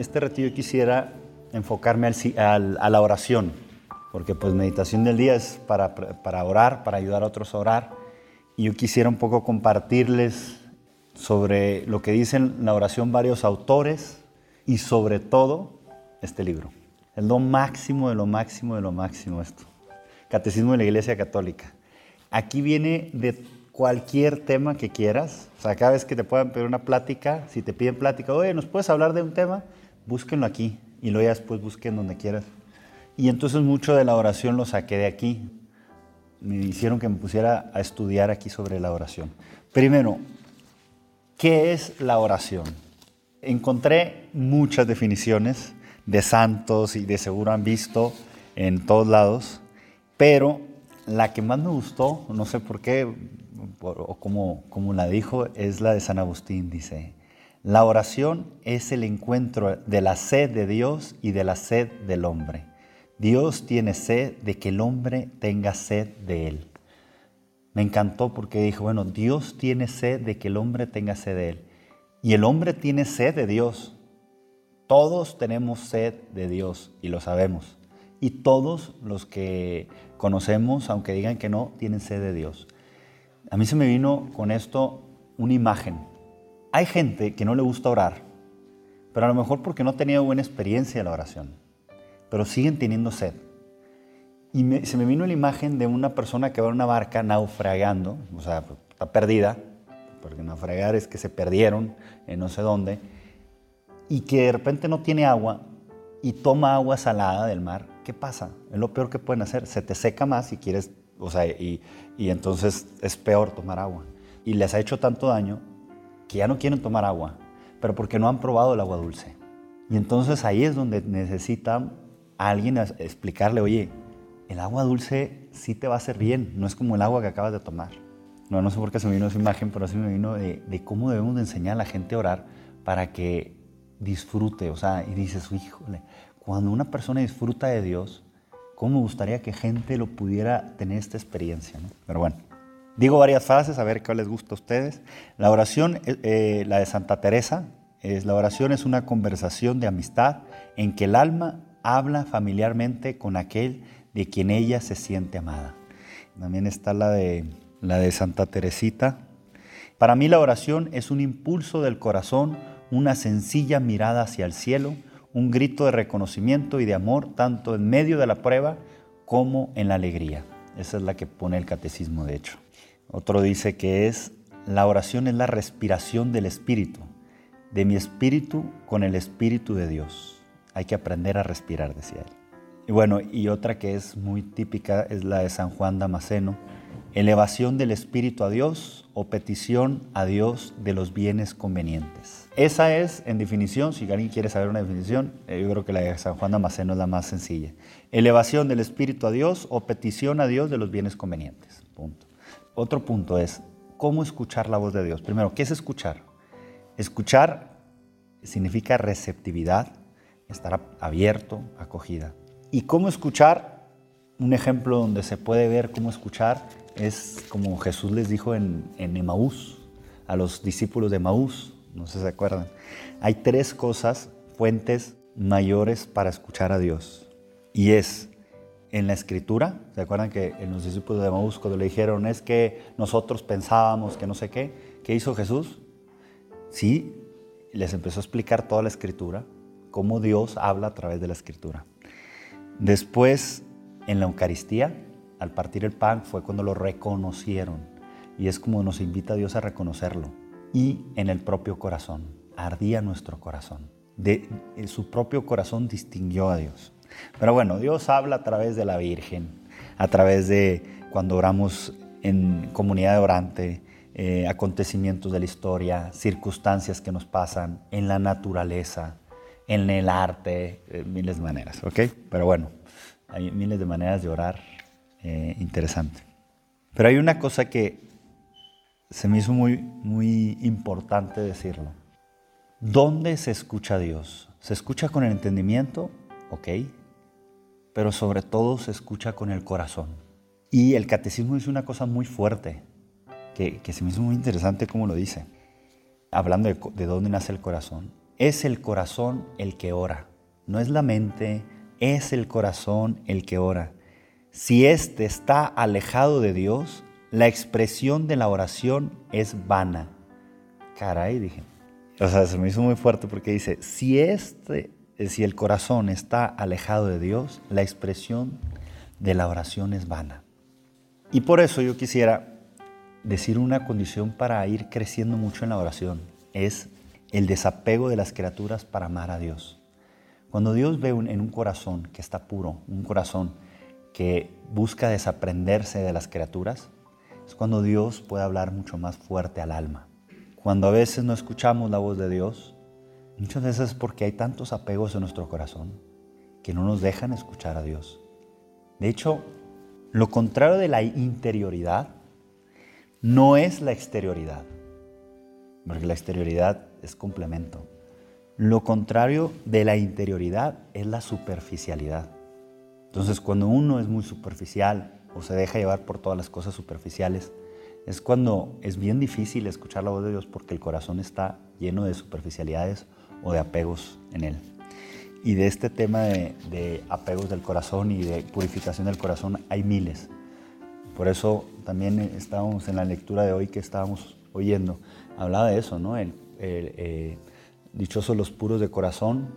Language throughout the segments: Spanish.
este retiro quisiera enfocarme al, a la oración, porque pues meditación del día es para, para orar, para ayudar a otros a orar. Y yo quisiera un poco compartirles sobre lo que dicen la oración varios autores y sobre todo este libro. Es lo máximo de lo máximo de lo máximo esto. Catecismo de la Iglesia Católica. Aquí viene de cualquier tema que quieras. O sea, cada vez que te puedan pedir una plática, si te piden plática, oye, ¿nos puedes hablar de un tema? Búsquenlo aquí y luego ya después busquen donde quieras. Y entonces mucho de la oración lo saqué de aquí. Me hicieron que me pusiera a estudiar aquí sobre la oración. Primero, ¿qué es la oración? Encontré muchas definiciones de santos y de seguro han visto en todos lados, pero la que más me gustó, no sé por qué, o como, como la dijo, es la de San Agustín, dice, la oración es el encuentro de la sed de Dios y de la sed del hombre. Dios tiene sed de que el hombre tenga sed de él. Me encantó porque dijo, bueno, Dios tiene sed de que el hombre tenga sed de él. Y el hombre tiene sed de Dios. Todos tenemos sed de Dios y lo sabemos. Y todos los que conocemos, aunque digan que no, tienen sed de Dios. A mí se me vino con esto una imagen. Hay gente que no le gusta orar, pero a lo mejor porque no ha tenido buena experiencia en la oración, pero siguen teniendo sed. Y se me vino la imagen de una persona que va en una barca naufragando, o sea, está perdida, porque naufragar es que se perdieron en no sé dónde, y que de repente no tiene agua y toma agua salada del mar, ¿qué pasa? Es lo peor que pueden hacer. Se te seca más si quieres, o sea, y, y entonces es peor tomar agua. Y les ha hecho tanto daño que ya no quieren tomar agua, pero porque no han probado el agua dulce. Y entonces ahí es donde necesitan a alguien explicarle, oye, el agua dulce sí te va a hacer bien, no es como el agua que acabas de tomar. No, no sé por qué se me vino esa imagen, pero así me vino de, cómo debemos de enseñar a la gente a orar para que disfrute, o sea, y dices, híjole, cuando una persona disfruta de Dios, ¿cómo me gustaría que gente lo pudiera tener esta experiencia? Pero bueno, digo varias frases, a ver qué les gusta a ustedes. La oración, eh, eh, la de Santa Teresa, es la oración es una conversación de amistad en que el alma habla familiarmente con aquel de quien ella se siente amada. También está la de, la de Santa Teresita. Para mí la oración es un impulso del corazón una sencilla mirada hacia el cielo, un grito de reconocimiento y de amor tanto en medio de la prueba como en la alegría. Esa es la que pone el catecismo, de hecho. Otro dice que es, la oración es la respiración del espíritu, de mi espíritu con el espíritu de Dios. Hay que aprender a respirar, decía él. Y bueno, y otra que es muy típica es la de San Juan Damasceno, elevación del espíritu a Dios o petición a Dios de los bienes convenientes. Esa es, en definición, si alguien quiere saber una definición, eh, yo creo que la de San Juan Damasceno es la más sencilla. Elevación del Espíritu a Dios o petición a Dios de los bienes convenientes. Punto. Otro punto es, ¿cómo escuchar la voz de Dios? Primero, ¿qué es escuchar? Escuchar significa receptividad, estar abierto, acogida. ¿Y cómo escuchar? Un ejemplo donde se puede ver cómo escuchar es como Jesús les dijo en, en Emaús, a los discípulos de Emaús, no sé si se acuerdan. Hay tres cosas, fuentes mayores para escuchar a Dios. Y es en la escritura, ¿se acuerdan que en los discípulos de Emaús cuando le dijeron es que nosotros pensábamos que no sé qué, ¿qué hizo Jesús? Sí, les empezó a explicar toda la escritura, cómo Dios habla a través de la escritura. Después, en la Eucaristía, al partir el pan fue cuando lo reconocieron. Y es como nos invita Dios a reconocerlo. Y en el propio corazón, ardía nuestro corazón. De, su propio corazón distinguió a Dios. Pero bueno, Dios habla a través de la Virgen, a través de cuando oramos en comunidad orante, eh, acontecimientos de la historia, circunstancias que nos pasan, en la naturaleza, en el arte, eh, miles de maneras, ¿ok? Pero bueno, hay miles de maneras de orar eh, interesante. Pero hay una cosa que se me hizo muy, muy importante decirlo. ¿Dónde se escucha a Dios? ¿Se escucha con el entendimiento? Ok. Pero sobre todo se escucha con el corazón. Y el catecismo dice una cosa muy fuerte, que, se me hizo muy interesante como lo dice. Hablando de, de dónde nace el corazón. es el corazón el que ora. No es la mente, es el corazón el que ora. Si éste está alejado de Dios, la expresión de la oración es vana. Caray, dije. O sea, se me hizo muy fuerte porque dice, si este, si el corazón está alejado de Dios, la expresión de la oración es vana. Y por eso yo quisiera decir una condición para ir creciendo mucho en la oración, es el desapego de las criaturas para amar a Dios. Cuando Dios ve en un corazón que está puro, un corazón que busca desaprenderse de las criaturas, es cuando Dios puede hablar mucho más fuerte al alma. Cuando a veces no escuchamos la voz de Dios, muchas veces es porque hay tantos apegos en nuestro corazón que no nos dejan escuchar a Dios. De hecho, lo contrario de la interioridad no es la exterioridad, porque la exterioridad es complemento. Lo contrario de la interioridad es la superficialidad. Entonces, cuando uno es muy superficial, o se deja llevar por todas las cosas superficiales, es cuando es bien difícil escuchar la voz de Dios porque el corazón está lleno de superficialidades o de apegos en él. Y de este tema de, apegos del corazón y de purificación del corazón hay miles. Por eso también estábamos en la lectura de hoy que estábamos oyendo, hablaba de eso, ¿no? El, eh, dichosos los puros de corazón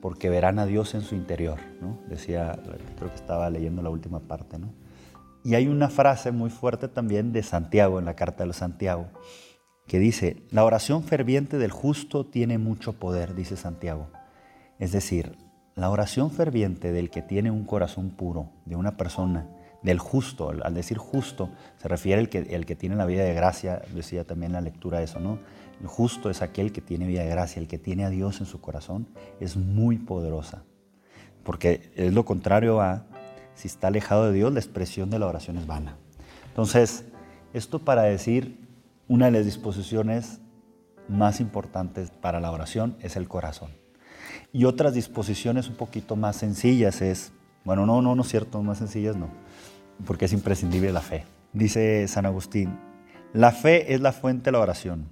porque verán a Dios en su interior, ¿no? Decía, creo que estaba leyendo la última parte, ¿no? Y hay una frase muy fuerte también de Santiago, en la carta de los Santiago, que dice, la oración ferviente del justo tiene mucho poder, dice Santiago. Es decir, la oración ferviente del que tiene un corazón puro, de una persona, del justo, al decir justo, se refiere al que, el que tiene la vida de gracia, decía también la lectura eso, ¿no? El justo es aquel que tiene vida de gracia, el que tiene a Dios en su corazón, es muy poderosa. Porque es lo contrario a si está alejado de Dios, la expresión de la oración es vana. Entonces, esto para decir, una de las disposiciones más importantes para la oración es el corazón. Y otras disposiciones un poquito más sencillas es, bueno, no, no, no es cierto, más sencillas no, porque es imprescindible la fe. Dice San Agustín, la fe es la fuente de la oración.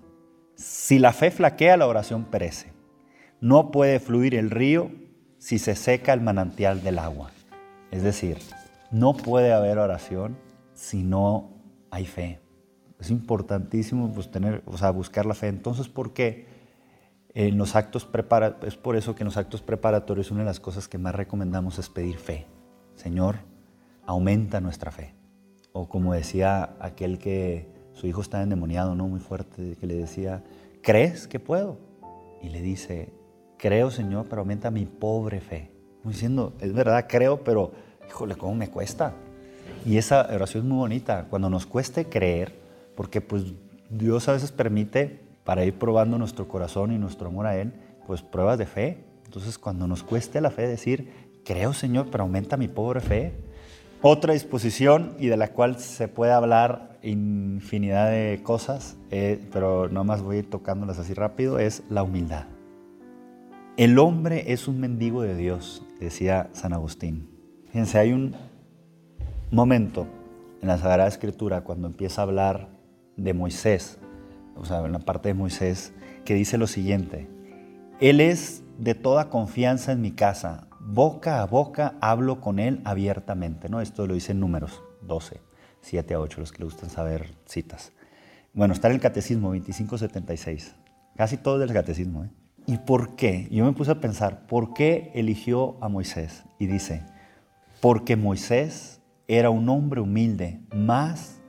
Si la fe flaquea, la oración perece. No puede fluir el río si se seca el manantial del agua. Es decir, no puede haber oración si no hay fe. Es importantísimo pues, tener, o sea, buscar la fe. Entonces, ¿por qué? En los actos es por eso que en los actos preparatorios una de las cosas que más recomendamos es pedir fe. Señor, aumenta nuestra fe. O como decía aquel que su hijo estaba endemoniado, ¿no? Muy fuerte, que le decía, ¿crees que puedo? Y le dice, creo, Señor, pero aumenta mi pobre fe diciendo, es verdad, creo, pero híjole, ¿cómo me cuesta? Y esa oración es muy bonita, cuando nos cueste creer, porque pues Dios a veces permite para ir probando nuestro corazón y nuestro amor a Él, pues pruebas de fe. Entonces cuando nos cueste la fe decir, creo Señor, pero aumenta mi pobre fe. Otra disposición y de la cual se puede hablar infinidad de cosas, eh, pero no más voy a ir tocándolas así rápido, es la humildad. El hombre es un mendigo de Dios, decía San Agustín. Fíjense, hay un momento en la Sagrada Escritura cuando empieza a hablar de Moisés, o sea, en la parte de Moisés, que dice lo siguiente, Él es de toda confianza en mi casa, boca a boca hablo con Él abiertamente, ¿no? Esto lo dice en números 12, 7 a 8, los que le gustan saber citas. Bueno, está en el Catecismo 2576, casi todo del Catecismo, ¿eh? ¿Y por qué? Yo me puse a pensar, ¿por qué eligió a Moisés? Y dice, porque Moisés era un hombre humilde, más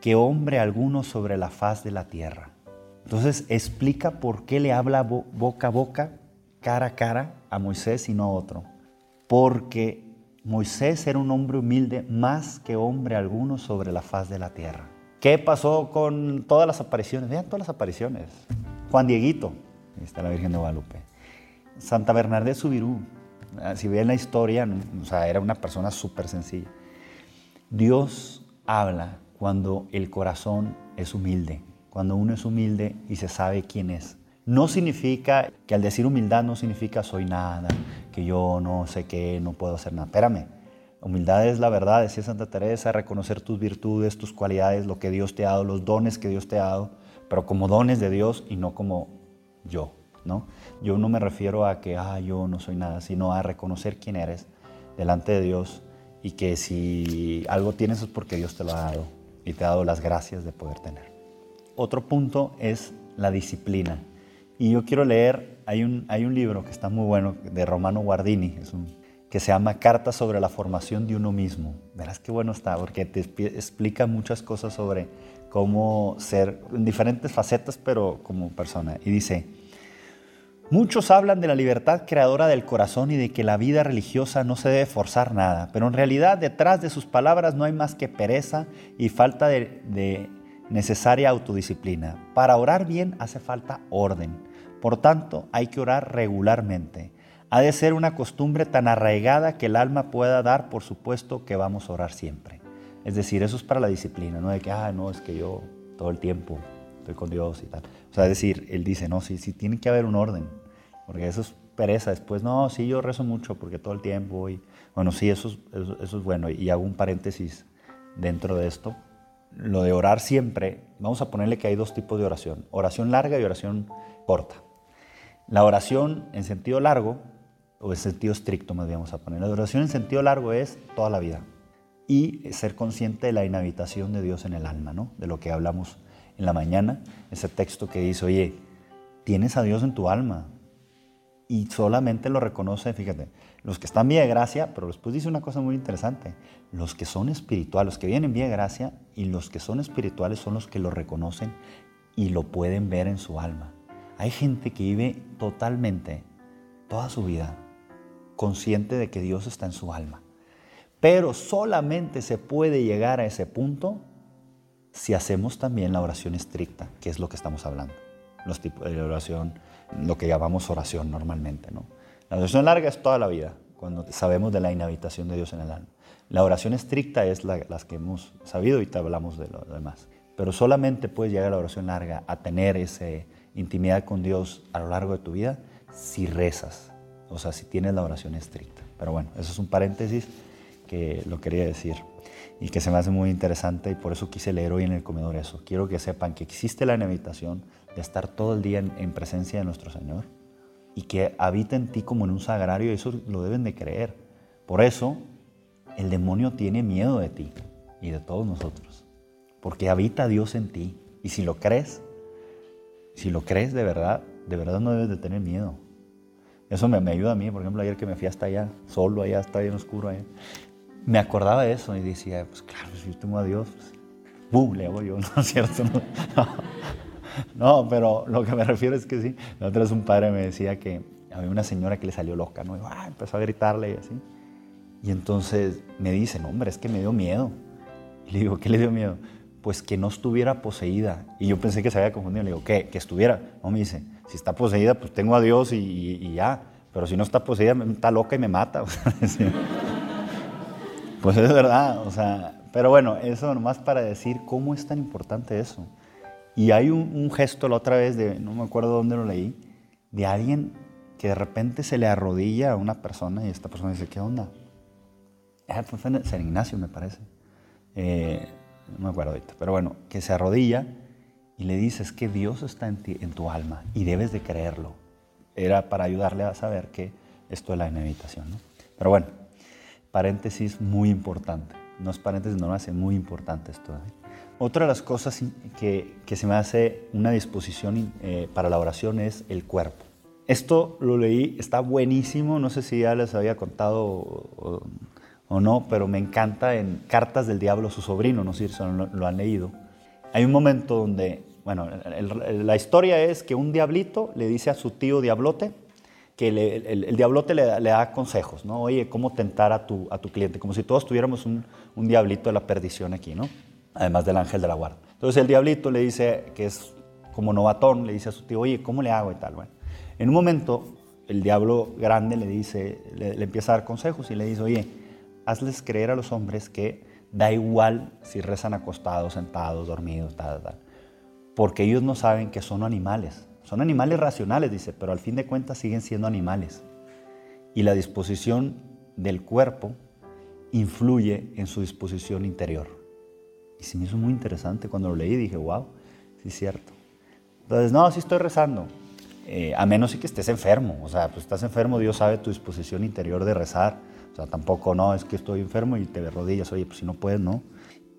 que hombre alguno sobre la faz de la tierra. Entonces explica por qué le habla boca a boca, cara a cara a Moisés y no a otro. Porque Moisés era un hombre humilde más que hombre alguno sobre la faz de la tierra. ¿Qué pasó con todas las apariciones? Vean todas las apariciones. Juan Dieguito, está la Virgen de Guadalupe. Santa Bernadette Subirú, ah, si ven la historia, o sea, era una persona súper sencilla. Dios habla cuando el corazón es humilde, cuando uno es humilde y se sabe quién es. No significa que al decir humildad no significa soy nada, que yo no sé qué, no puedo hacer nada. Espérame, humildad es la verdad, decía Santa Teresa, reconocer tus virtudes, tus cualidades, lo que Dios te ha dado, los dones que Dios te ha dado, pero como dones de Dios y no como yo. ¿no? Yo no me refiero a que, ah, yo no soy nada, sino a reconocer quién eres delante de Dios y que si algo tienes es porque Dios te lo ha dado y te ha dado las gracias de poder tener. Otro punto es la disciplina. Y yo quiero leer, hay un, hay un libro que está muy bueno de Romano Guardini, que se llama Carta sobre la formación de uno mismo. Verás qué bueno está, porque te explica muchas cosas sobre cómo ser en diferentes facetas, pero como persona. Y dice, muchos hablan de la libertad creadora del corazón y de que la vida religiosa no se debe forzar nada, pero en realidad detrás de sus palabras no hay más que pereza y falta de, necesaria autodisciplina. Para orar bien hace falta orden. Por tanto, hay que orar regularmente. Ha de ser una costumbre tan arraigada que el alma pueda dar por supuesto que vamos a orar siempre. Es decir, eso es para la disciplina, no de que, ah, no, es que yo todo el tiempo estoy con Dios y tal. Sea, es decir, él dice, no, sí, sí, tiene que haber un orden, porque eso es pereza. Después, no, sí, yo rezo mucho porque todo el tiempo, y bueno, sí, eso es, eso, es bueno. Y hago un paréntesis dentro de esto. Lo de orar siempre, vamos a ponerle que hay dos tipos de oración, oración larga y oración corta. La oración en sentido largo, o en sentido estricto más bien vamos a poner, la oración en sentido largo es toda la vida y ser consciente de la inhabitación de Dios en el alma, ¿no? De lo que hablamos en la mañana, ese texto que dice, oye, tienes a Dios en tu alma y solamente lo reconoce, fíjate, los que están bien de gracia, pero después dice una cosa muy interesante, los que son espirituales, los que vienen bien de gracia y los que son espirituales son los que lo reconocen y lo pueden ver en su alma. Hay gente que vive totalmente toda su vida consciente de que Dios está en su alma pero solamente se puede llegar a ese punto si hacemos también la oración estricta, que es lo que estamos hablando. Los tipos de oración, lo que llamamos oración normalmente. ¿no? La oración larga es toda la vida, cuando sabemos de la inhabitación de Dios en el alma. La oración estricta es la, las que hemos sabido y te hablamos de lo demás. Pero solamente puedes llegar a la oración larga, a tener esa intimidad con Dios a lo largo de tu vida, si rezas, o sea, si tienes la oración estricta. Pero bueno, eso es un paréntesis que lo quería decir y que se me hace muy interesante y por eso quise leer hoy en el comedor eso. Quiero que sepan que existe la inevitación de estar todo el día en, presencia de nuestro Señor y que habita en ti como en un sagrario, eso lo deben de creer. Por eso el demonio tiene miedo de ti y de todos nosotros, porque habita Dios en ti y si lo crees, si lo crees de verdad, de verdad no debes de tener miedo. Eso me, me ayuda a mí, por ejemplo, ayer que me fui hasta allá, solo allá, está bien oscuro allá me acordaba de eso y decía, pues claro, si yo tengo a Dios, pues, ¡bum! Le hago yo, ¿no es cierto? No, pero lo que me refiero es que sí. La otra vez un padre me decía que había una señora que le salió loca, ¿no? Y ah, empezó a gritarle y así. Y entonces me dice, no, hombre, es que me dio miedo. Y le digo, ¿qué le dio miedo? Pues que no estuviera poseída. Y yo pensé que se había confundido. Le digo, ¿qué? Que estuviera. No, me dice, si está poseída, pues tengo a Dios y, y ya. Pero si no está poseída, está loca y me mata. Pues es verdad, o sea, pero bueno, eso nomás para decir cómo es tan importante eso. Y hay un, gesto la otra vez, de, no me acuerdo dónde lo leí, de alguien que de repente se le arrodilla a una persona y esta persona dice, ¿qué onda? Ah, pues fue San Ignacio, me parece. Eh, no me acuerdo ahorita, pero bueno, que se arrodilla y le dice, es que Dios está en, ti, en tu alma y debes de creerlo. Era para ayudarle a saber que esto es la inevitación, ¿no? Pero bueno, paréntesis muy importante. No es paréntesis normal, es muy importante esto. ¿eh? Otra de las cosas que, que, se me hace una disposición eh, para la oración es el cuerpo. Esto lo leí, está buenísimo, no sé si ya les había contado o, o, no, pero me encanta en Cartas del Diablo, su sobrino, no sé si lo, lo han leído. Hay un momento donde, bueno, la historia es que un diablito le dice a su tío diablote, que el, diablote le, da consejos, ¿no? Oye, ¿cómo tentar a tu, a tu cliente? Como si todos tuviéramos un, un, diablito de la perdición aquí, ¿no? Además del ángel de la guarda. Entonces el diablito le dice, que es como novatón, le dice a su tío, oye, ¿cómo le hago y tal? Bueno, en un momento el diablo grande le dice, le, le empieza a dar consejos y le dice, oye, hazles creer a los hombres que da igual si rezan acostados, sentados, dormidos, tal, tal, porque ellos no saben que son animales son animales racionales, dice, pero al fin de cuentas siguen siendo animales. Y la disposición del cuerpo influye en su disposición interior. Y se me hizo muy interesante cuando lo leí, dije, wow, sí es cierto. Entonces, no, sí estoy rezando. eh, a menos que estés enfermo. O sea, pues estás enfermo, Dios sabe tu disposición interior de rezar. O sea, tampoco, no, es que estoy enfermo y te rodillas, oye, pues si no puedes, no.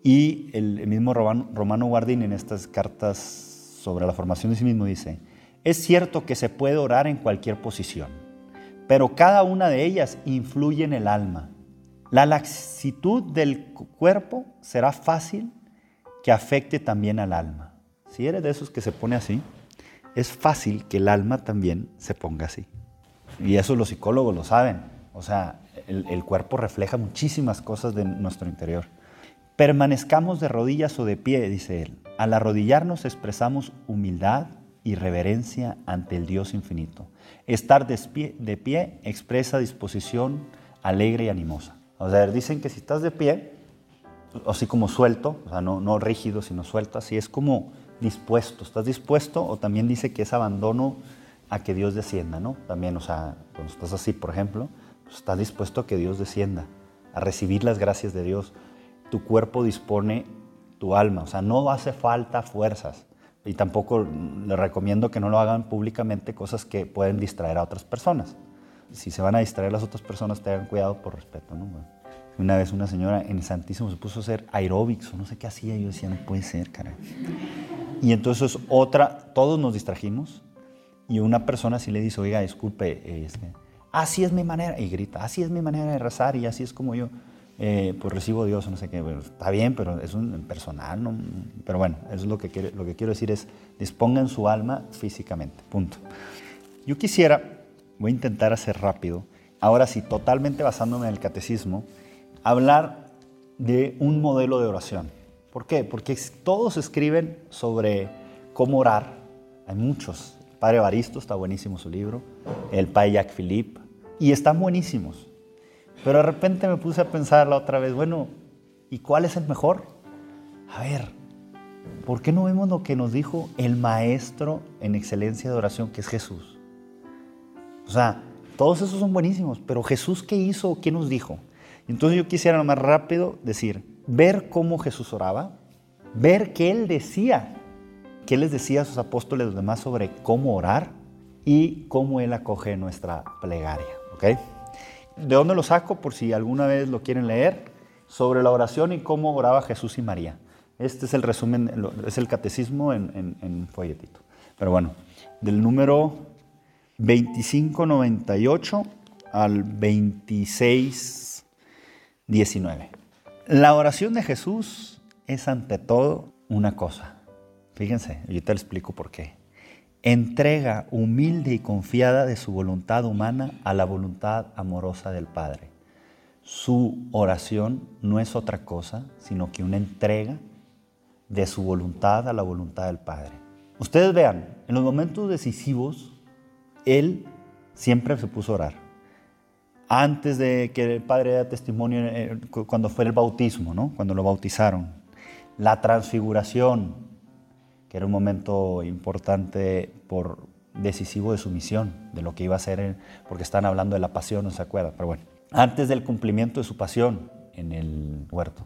Y el, mismo Romano, Guardini en estas cartas sobre la formación de sí mismo dice, es cierto que se puede orar en cualquier posición, pero cada una de ellas influye en el alma. La laxitud del cuerpo será fácil que afecte también al alma. Si eres de esos que se pone así, es fácil que el alma también se ponga así. Y eso los psicólogos lo saben. O sea, el, el cuerpo refleja muchísimas cosas de nuestro interior. Permanezcamos de rodillas o de pie, dice él. Al arrodillarnos expresamos humildad y reverencia ante el Dios infinito. Estar de pie, expresa disposición alegre y animosa. O sea, dicen que si estás de pie, así como suelto, o sea, no, no rígido, sino suelto, así es como dispuesto. ¿Estás dispuesto? O también dice que es abandono a que Dios descienda, ¿no? También, o sea, cuando estás así, por ejemplo, pues estás dispuesto a que Dios descienda, a recibir las gracias de Dios tu cuerpo dispone tu alma. O sea, no hace falta fuerzas. Y tampoco le recomiendo que no lo hagan públicamente cosas que pueden distraer a otras personas. Si se van a distraer las otras personas, tengan cuidado por respeto. ¿no? Una vez una señora en Santísimo se puso a hacer aeróbics o no sé qué hacía. Yo decía, no puede ser, caray. Y entonces otra, todos nos distrajimos y una persona sí le dice, oiga, disculpe, este, así es mi manera, y grita, así es mi manera de rezar y así es como yo. Eh, pues recibo Dios, no sé qué, está bien, pero es un personal, ¿no? pero bueno, eso es lo que, lo que quiero decir es, dispongan su alma físicamente, punto. Yo quisiera, voy a intentar hacer rápido, ahora sí, totalmente basándome en el catecismo, hablar de un modelo de oración. ¿Por qué? Porque todos escriben sobre cómo orar, hay muchos, el padre Evaristo está buenísimo su libro, el padre Jacques Philippe, y están buenísimos. Pero de repente me puse a pensar la otra vez, bueno, ¿y cuál es el mejor? A ver, ¿por qué no vemos lo que nos dijo el maestro en excelencia de oración, que es Jesús? O sea, todos esos son buenísimos, pero Jesús, ¿qué hizo? ¿Qué nos dijo? Entonces yo quisiera más rápido decir, ver cómo Jesús oraba, ver qué Él decía, qué les decía a sus apóstoles los demás sobre cómo orar y cómo Él acoge nuestra plegaria. ¿ok? ¿De dónde lo saco? Por si alguna vez lo quieren leer, sobre la oración y cómo oraba Jesús y María. Este es el resumen, es el catecismo en, en, folletito. Pero bueno, del número 2598 al 2619. La oración de Jesús es ante todo una cosa. Fíjense, te le explico por qué entrega humilde y confiada de su voluntad humana a la voluntad amorosa del Padre. Su oración no es otra cosa, sino que una entrega de su voluntad a la voluntad del Padre. Ustedes vean, en los momentos decisivos, Él siempre se puso a orar. Antes de que el Padre diera testimonio, eh, cuando fue el bautismo, ¿no? cuando lo bautizaron, la transfiguración, que era un momento importante por decisivo de su misión, de lo que iba a hacer, porque están hablando de la pasión, no se acuerda, pero bueno, antes del cumplimiento de su pasión en el huerto.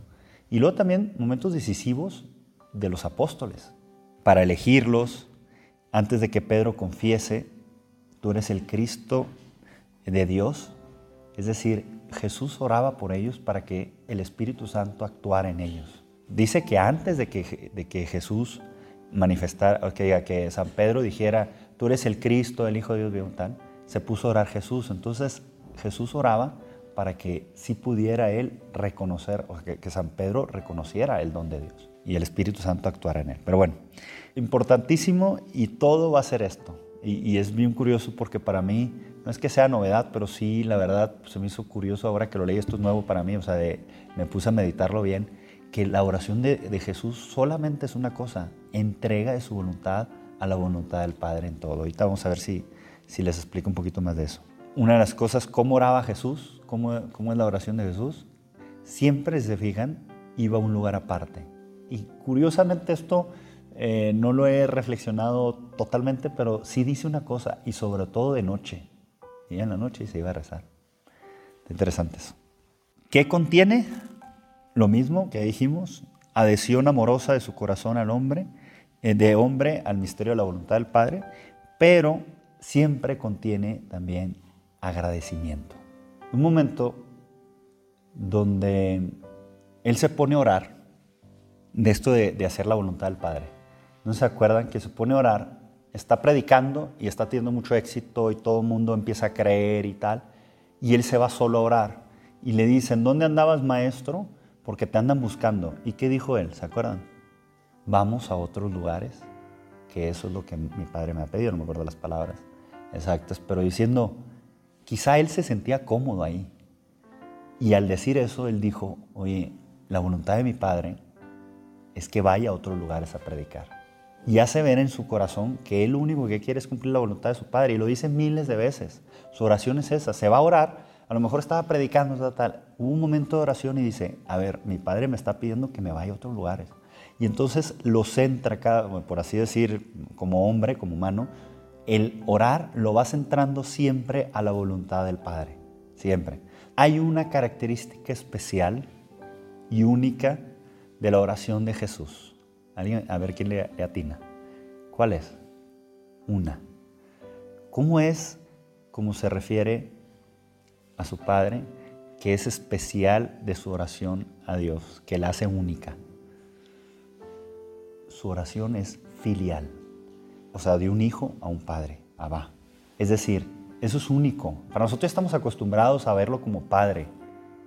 Y luego también momentos decisivos de los apóstoles, para elegirlos, antes de que Pedro confiese, tú eres el Cristo de Dios, es decir, Jesús oraba por ellos para que el Espíritu Santo actuara en ellos. Dice que antes de que, de que Jesús manifestar, que, que San Pedro dijera, tú eres el Cristo, el Hijo de Dios, tal, se puso a orar Jesús. Entonces Jesús oraba para que sí pudiera él reconocer, o que, San Pedro reconociera el don de Dios y el Espíritu Santo actuara en él. Pero bueno, importantísimo y todo va a ser esto. Y, es bien curioso porque para mí, no es que sea novedad, pero sí, la verdad, se me hizo curioso ahora que lo leí, esto es nuevo para mí, o sea, me puse a meditarlo bien que la oración de, Jesús solamente es una cosa, entrega de su voluntad a la voluntad del Padre en todo. Ahorita vamos a ver si, si les explico un poquito más de eso. Una de las cosas, ¿cómo oraba Jesús? ¿Cómo, cómo es la oración de Jesús? Siempre, se fijan, iba a un lugar aparte. Y curiosamente esto eh, no lo he reflexionado totalmente, pero sí dice una cosa, y sobre todo de noche. Y en la noche se iba a rezar. Interesante eso. ¿Qué contiene? Lo mismo que dijimos, adhesión amorosa de su corazón al hombre, eh, de hombre al misterio de la voluntad del Padre, pero siempre contiene también agradecimiento. Un momento donde él se pone a orar de esto de, hacer la voluntad del Padre. ¿No se acuerdan que se pone a orar? Está predicando y está teniendo mucho éxito y todo el mundo empieza a creer y tal. Y él se va solo a orar y le dicen, ¿dónde andabas maestro? Porque te andan buscando. ¿Y qué dijo él? ¿Se acuerdan? Vamos a otros lugares, que eso es lo que mi padre me ha pedido, no me acuerdo las palabras exactas, pero diciendo, quizá él se sentía cómodo ahí. Y al decir eso, él dijo, oye, la voluntad de mi padre es que vaya a otros lugares a predicar. Y hace ver en su corazón que él único que quiere es cumplir la voluntad de su padre. Y lo dice miles de veces. Su oración es esa. Se va a orar. A lo mejor estaba predicando, tal, tal. Hubo un momento de oración y dice, a ver, mi padre me está pidiendo que me vaya a otros lugares. Y entonces lo centra, cada, por así decir, como hombre, como humano, el orar lo va centrando siempre a la voluntad del Padre, siempre. Hay una característica especial y única de la oración de Jesús. ¿Alguien? A ver quién le, atina. ¿Cuál es? Una. ¿Cómo es, cómo se refiere a su Padre, que es especial de su oración a Dios, que la hace única? Su oración es filial o sea, de un hijo a un padre, Abba. Es decir, eso es único. Para nosotros estamos acostumbrados a verlo como padre.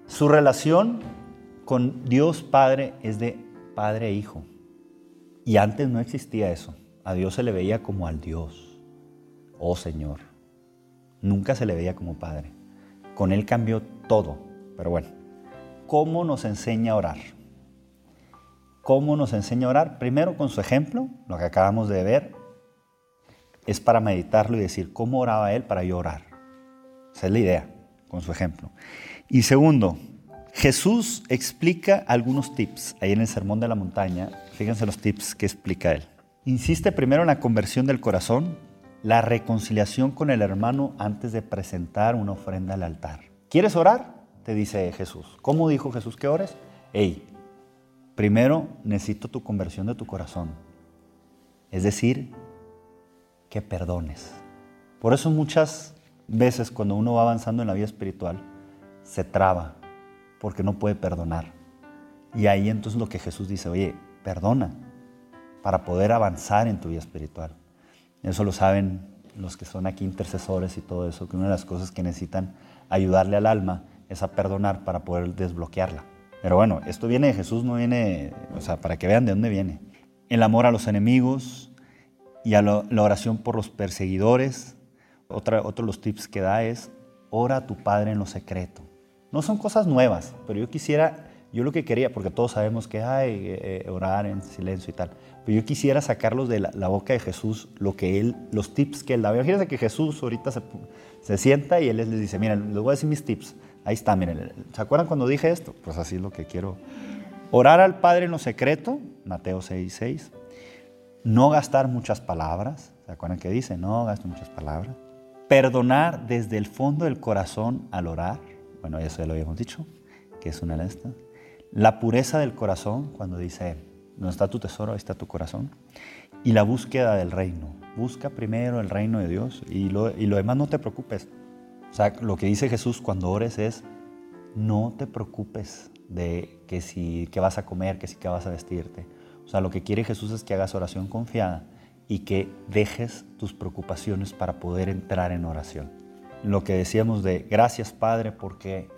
Su relación con Dios Padre es de padre e hijo. Y antes no existía eso. A Dios se le veía como al Dios, oh Señor. Nunca se le veía como padre. Con Él cambió todo. Pero bueno, ¿cómo nos enseña a orar? ¿Cómo nos enseña a orar? Primero con su ejemplo, lo que acabamos de ver, es para meditarlo y decir, ¿cómo oraba él para yo orar? Esa es la idea, con su ejemplo. Y segundo, Jesús explica algunos tips ahí en el Sermón de la Montaña. Fíjense los tips que explica él. Insiste primero en la conversión del corazón, la reconciliación con el hermano antes de presentar una ofrenda al altar. ¿Quieres orar? Te dice Jesús. ¿Cómo dijo Jesús que ores? Hey, primero necesito tu conversión de tu corazón. Es decir, que perdones. Por eso muchas veces cuando uno va avanzando en la vida espiritual, se traba porque no puede perdonar. Y ahí entonces lo que Jesús dice, oye, perdona para poder avanzar en tu vida espiritual. Eso lo saben los que son aquí intercesores y todo eso, que una de las cosas que necesitan ayudarle al alma es a perdonar para poder desbloquearla. Pero bueno, esto viene de Jesús, no viene, o sea, para que vean de dónde viene. El amor a los enemigos, y a la, oración por los perseguidores. Otra, otro de los tips que da es, ora a tu Padre en lo secreto. No son cosas nuevas, pero yo quisiera, yo lo que quería, porque todos sabemos que hay eh, orar en silencio y tal, pero yo quisiera sacarlos de la, boca de Jesús, lo que él, los tips que él da. Imagínense que Jesús ahorita se, se sienta y él les dice, miren, les voy a decir mis tips. Ahí está, miren, ¿se acuerdan cuando dije esto? Pues así es lo que quiero. Orar al Padre en lo secreto, Mateo 6, 6 no gastar muchas palabras, ¿se acuerdan que dice? No gasto muchas palabras. Perdonar desde el fondo del corazón al orar, bueno, eso ya lo habíamos dicho, que es una de. La pureza del corazón, cuando dice, no está tu tesoro, ahí está tu corazón. Y la búsqueda del reino. Busca primero el reino de Dios y lo, y lo demás no te preocupes. O sea, lo que dice Jesús cuando ores es, no te preocupes de que si qué vas a comer, que si qué vas a vestirte. O sea, lo que quiere Jesús es que hagas oración confiada y que dejes tus preocupaciones para poder entrar en oración. Lo que decíamos de gracias Padre porque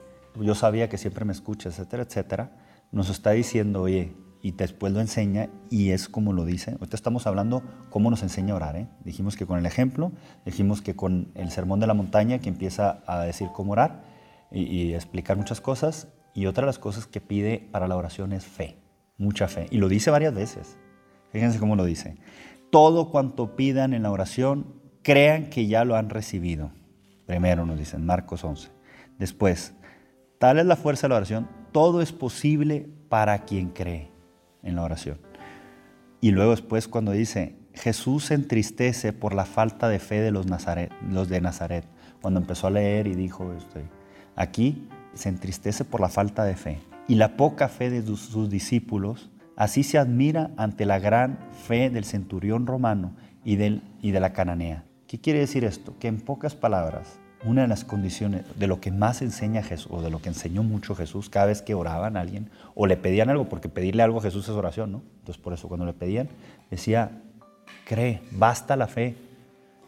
yo sabía que siempre me escuchas, etcétera, etcétera, nos está diciendo, oye, y después lo enseña y es como lo dice. Ahorita estamos hablando cómo nos enseña a orar. ¿eh? Dijimos que con el ejemplo, dijimos que con el sermón de la montaña que empieza a decir cómo orar y, y explicar muchas cosas. Y otra de las cosas que pide para la oración es fe mucha fe. Y lo dice varias veces. Fíjense cómo lo dice. Todo cuanto pidan en la oración, crean que ya lo han recibido. Primero nos dicen Marcos 11. Después, tal es la fuerza de la oración, todo es posible para quien cree en la oración. Y luego después cuando dice, Jesús se entristece por la falta de fe de los, de Nazaret. Cuando empezó a leer y dijo, esto, aquí se entristece por la falta de fe y la poca fe de sus discípulos, así se admira ante la gran fe del centurión romano y, y de la cananea. ¿Qué quiere decir esto? Que en pocas palabras, una de las condiciones de lo que más enseña Jesús, o de lo que enseñó mucho Jesús cada vez que oraban a alguien, o le pedían algo, porque pedirle algo a Jesús es oración, ¿no? Entonces por eso cuando le pedían, decía, cree, basta la fe,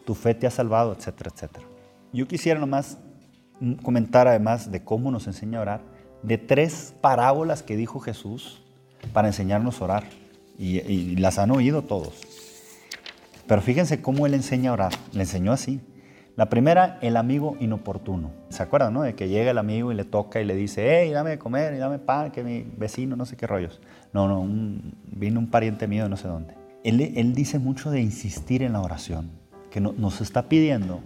tu fe te ha salvado, etcétera, etcétera. Yo quisiera nomás comentar además de cómo nos enseña a orar, de tres parábolas que dijo Jesús para enseñarnos a orar. Y, las han oído todos. Pero fíjense cómo él enseña a orar. Le enseñó así. La primera, el amigo inoportuno. ¿Se acuerdan, no? De que llega el amigo y le toca y le dice, hey, dame de comer y dame pan, que mi vecino, no sé qué rollos. No, no, vino un pariente mío de no sé dónde. Él, dice mucho de insistir en la oración. Que nos está pidiendo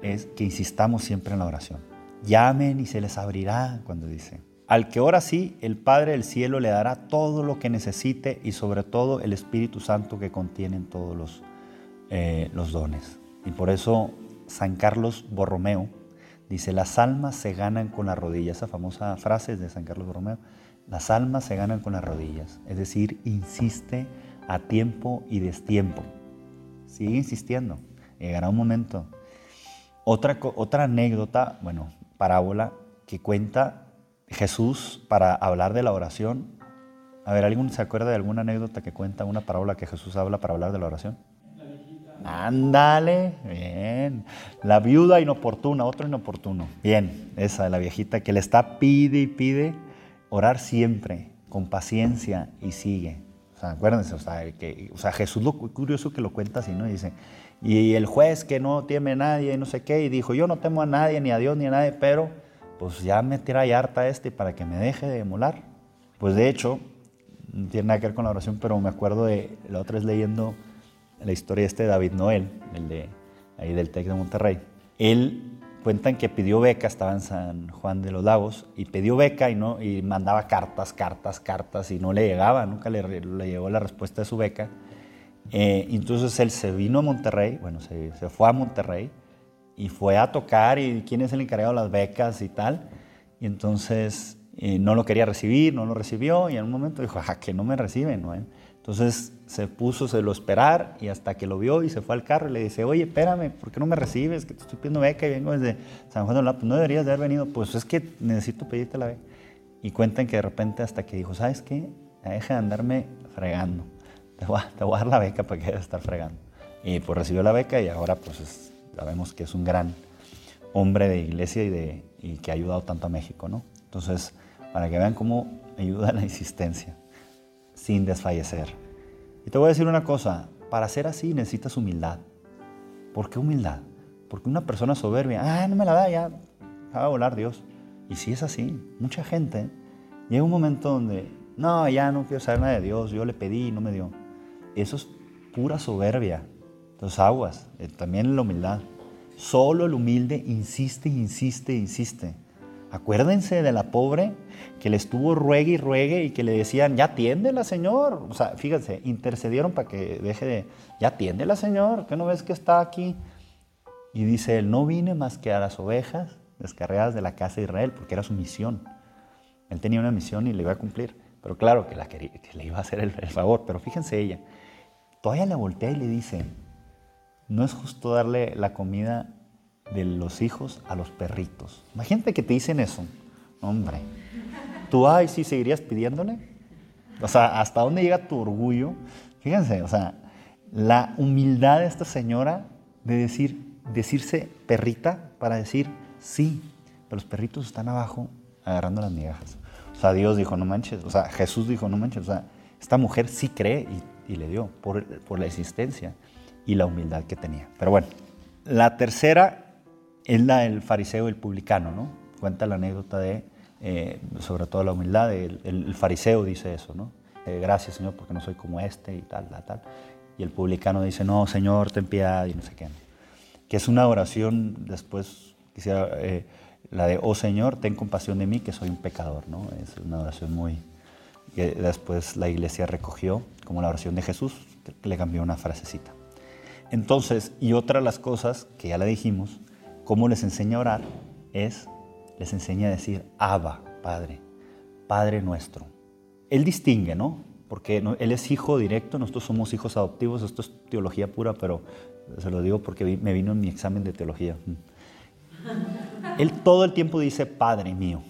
es que insistamos siempre en la oración. Llamen y se les abrirá, cuando dice. Al que ora así, el Padre del cielo le dará todo lo que necesite y sobre todo el Espíritu Santo que contienen todos los, eh, los dones. Y por eso San Carlos Borromeo dice, las almas se ganan con las rodillas. Esa famosa frase es de San Carlos Borromeo. Las almas se ganan con las rodillas. Es decir, insiste a tiempo y destiempo. Sigue insistiendo. Llegará un momento. Otra, otra anécdota, bueno, parábola que cuenta Jesús para hablar de la oración. A ver, ¿alguien se acuerda de alguna anécdota que cuenta una parábola que Jesús habla para hablar de la oración? Ándale, bien. La viuda inoportuna, otro inoportuno. Bien, esa de la viejita que le está pide y pide orar siempre, con paciencia y sigue. O sea, acuérdense, o sea, que, o sea Jesús lo curioso que lo cuenta así, ¿no? dice, y el juez que no teme a nadie y no sé qué, y dijo, yo no temo a nadie, ni a Dios, ni a nadie, pero pues ya me tira y harta este para que me deje de emular. Pues de hecho, no tiene nada que ver con la oración, pero me acuerdo de, la otra vez leyendo la historia este de David Noel, el de ahí del TEC de Monterrey. Él cuentan que pidió beca, estaba en San Juan de los Lagos, y pidió beca y, no, y mandaba cartas, cartas, cartas, y no le llegaba, nunca le, le llegó la respuesta de su beca. Eh, entonces él se vino a Monterrey, bueno, se, fue a Monterrey y fue a tocar y quién es el encargado de las becas y tal. Y entonces eh, no lo quería recibir, no lo recibió y en un momento dijo, ah, que no me reciben, ¿no? Entonces se puso, se lo esperar y hasta que lo vio y se fue al carro y le dice, oye, espérame, ¿por qué no me recibes? Que te estoy pidiendo beca y vengo desde San Juan de la... No deberías de haber venido, pues es que necesito pedirte la beca. Y cuentan que de repente hasta que dijo, ¿sabes qué? Deja de andarme fregando te voy, a, dar la beca para que estar estar fregando. Y pues recibió la beca y ahora pues sabemos que es un gran hombre de iglesia y, de, y que ha ayudado tanto a México, ¿no? Entonces, para que vean cómo ayuda la insistencia, sin desfallecer. Y te voy a decir una cosa, para ser así necesitas humildad. ¿Por qué humildad? Porque una persona soberbia, ah, no me la da, ya va a volar Dios. Y si es así, mucha gente llega un momento donde, no, ya no quiero saber nada de Dios, yo le pedí y no me dio. Eso es pura soberbia. Entonces aguas, eh, también la humildad. Solo el humilde insiste, insiste, insiste. Acuérdense de la pobre que le estuvo ruegue y ruegue y que le decían, ya atiéndela, Señor. O sea, fíjense, intercedieron para que deje de, ya atiéndela, Señor, que no ves que está aquí. Y dice él, no vine más que a las ovejas descargadas de la casa de Israel, porque era su misión. Él tenía una misión y le iba a cumplir. Pero claro que, la que le iba a hacer el favor. Pero fíjense ella, todavía le voltea y le dice, no es justo darle la comida de los hijos a los perritos. Imagínate que te dicen eso. Hombre, tú, ay, sí, seguirías pidiéndole. O sea, ¿hasta dónde llega tu orgullo? Fíjense, o sea, la humildad de esta señora de decir, decirse perrita para decir sí, pero los perritos están abajo agarrando las migajas. O sea, Dios dijo, no manches. O sea, Jesús dijo, no manches. O sea, esta mujer sí cree y le dio por, la existencia y la humildad que tenía. Pero bueno, la tercera es la del fariseo y el publicano, ¿no? Cuenta la anécdota de, eh, sobre todo la humildad, el, fariseo dice eso, ¿no? Eh, gracias Señor porque no soy como este y tal, tal, tal. Y el publicano dice, no, Señor, ten piedad y no sé qué. Que es una oración, después quisiera, eh, la de, oh Señor, ten compasión de mí que soy un pecador, ¿no? Es una oración muy, que después la iglesia recogió como la oración de Jesús, que le cambió una frasecita. Entonces, y otra de las cosas que ya le dijimos, cómo les enseña a orar, es, les enseña a decir, Abba, Padre, Padre nuestro. Él distingue, ¿no? Porque Él es hijo directo, nosotros somos hijos adoptivos, esto es teología pura, pero Se lo digo porque me vino en mi examen de teología. Él todo el tiempo dice Padre mío.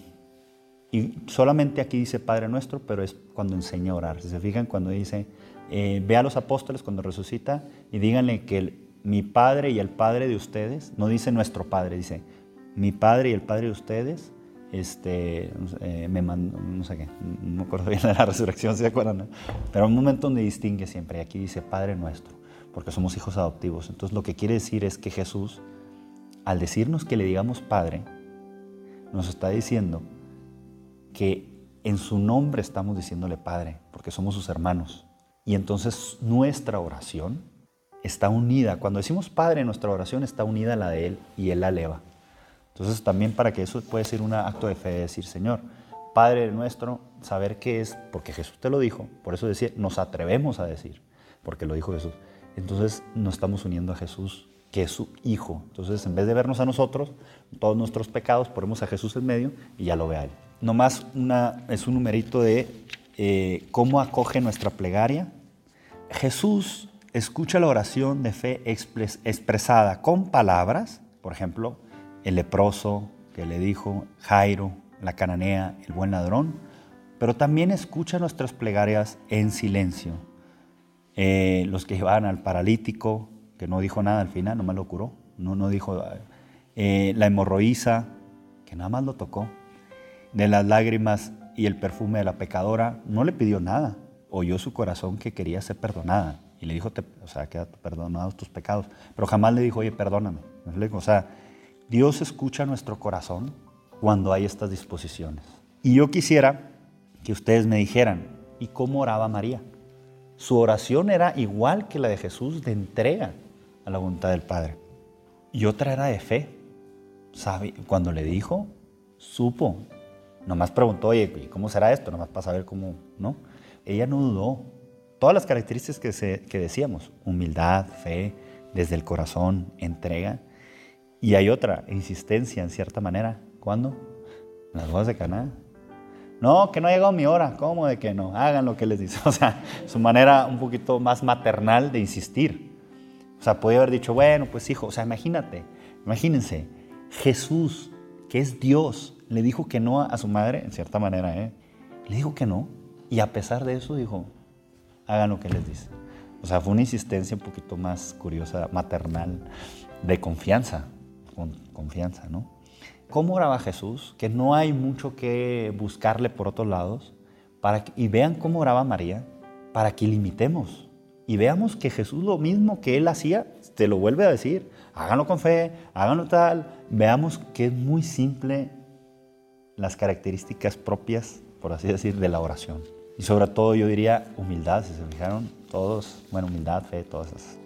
Y solamente aquí dice Padre nuestro, pero es cuando enseña a orar. Si se fijan, cuando dice, eh, ve a los apóstoles cuando resucita y díganle que mi Padre y el Padre de ustedes, no dice nuestro Padre, dice mi Padre y el Padre de ustedes, este, eh, me mandó, no sé qué, no me acuerdo bien de la resurrección, ¿se acuerdan? Pero un momento donde distingue siempre, y aquí dice Padre nuestro, porque somos hijos adoptivos. Entonces lo que quiere decir es que Jesús, al decirnos que le digamos Padre, nos está diciendo que en su nombre estamos diciéndole Padre, porque somos sus hermanos. Y entonces nuestra oración está unida. Cuando decimos Padre, nuestra oración está unida a la de Él y Él la eleva. Entonces también para que eso puede ser un acto de fe, de decir, Señor, Padre nuestro, saber qué es, porque Jesús te lo dijo, por eso decía, nos atrevemos a decir, porque lo dijo Jesús. Entonces nos estamos uniendo a Jesús, que es su Hijo. Entonces en vez de vernos a nosotros, todos nuestros pecados, ponemos a Jesús en medio y ya lo ve a Él. Nomás una, es un numerito de eh, cómo acoge nuestra plegaria. Jesús escucha la oración de fe expresada con palabras, por ejemplo, el leproso que le dijo, Jairo, la cananea, el buen ladrón, pero también escucha nuestras plegarias en silencio. Eh, los que llevaban al paralítico, que no dijo nada al final, nomás lo curó, no, no dijo, eh, la hemorroísa, que nada más lo tocó, de las lágrimas y el perfume de la pecadora, no le pidió nada, oyó su corazón que quería ser perdonada y le dijo, o sea, queda perdonados tus pecados, pero jamás le dijo, oye, perdóname. O sea, Dios escucha nuestro corazón cuando hay estas disposiciones. Y yo quisiera que ustedes me dijeran, ¿y cómo oraba María? Su oración era igual que la de Jesús de entrega a la voluntad del Padre. Y otra era de fe. ¿Sabe? Cuando le dijo, supo. Nomás preguntó, oye, ¿cómo será esto? Nomás para saber cómo, ¿no? Ella no dudó. Todas las características que, que decíamos, humildad, fe, desde el corazón, entrega. Y hay otra, insistencia en cierta manera. ¿Cuándo? Las bodas de Caná. No, que no ha llegado mi hora. ¿Cómo de que no? Hagan lo que les dice. O sea, su manera un poquito más maternal de insistir. O sea, podía haber dicho, bueno, pues hijo, o sea, imagínate, imagínense, Jesús, que es Dios, le dijo que no a su madre, en cierta manera, ¿eh? Le dijo que no. Y a pesar de eso dijo, hagan lo que les dice. O sea, fue una insistencia un poquito más curiosa, maternal, de confianza con confianza, ¿no? ¿Cómo oraba Jesús? Que no hay mucho que buscarle por otros lados. Para y vean cómo oraba María, para que limitemos. Y veamos que Jesús lo mismo que él hacía, te lo vuelve a decir. Háganlo con fe, háganlo tal. Veamos que es muy simple las características propias, por así decir, de la oración. Y sobre todo yo diría humildad, si se fijaron, todos, bueno, humildad, fe, todas esas.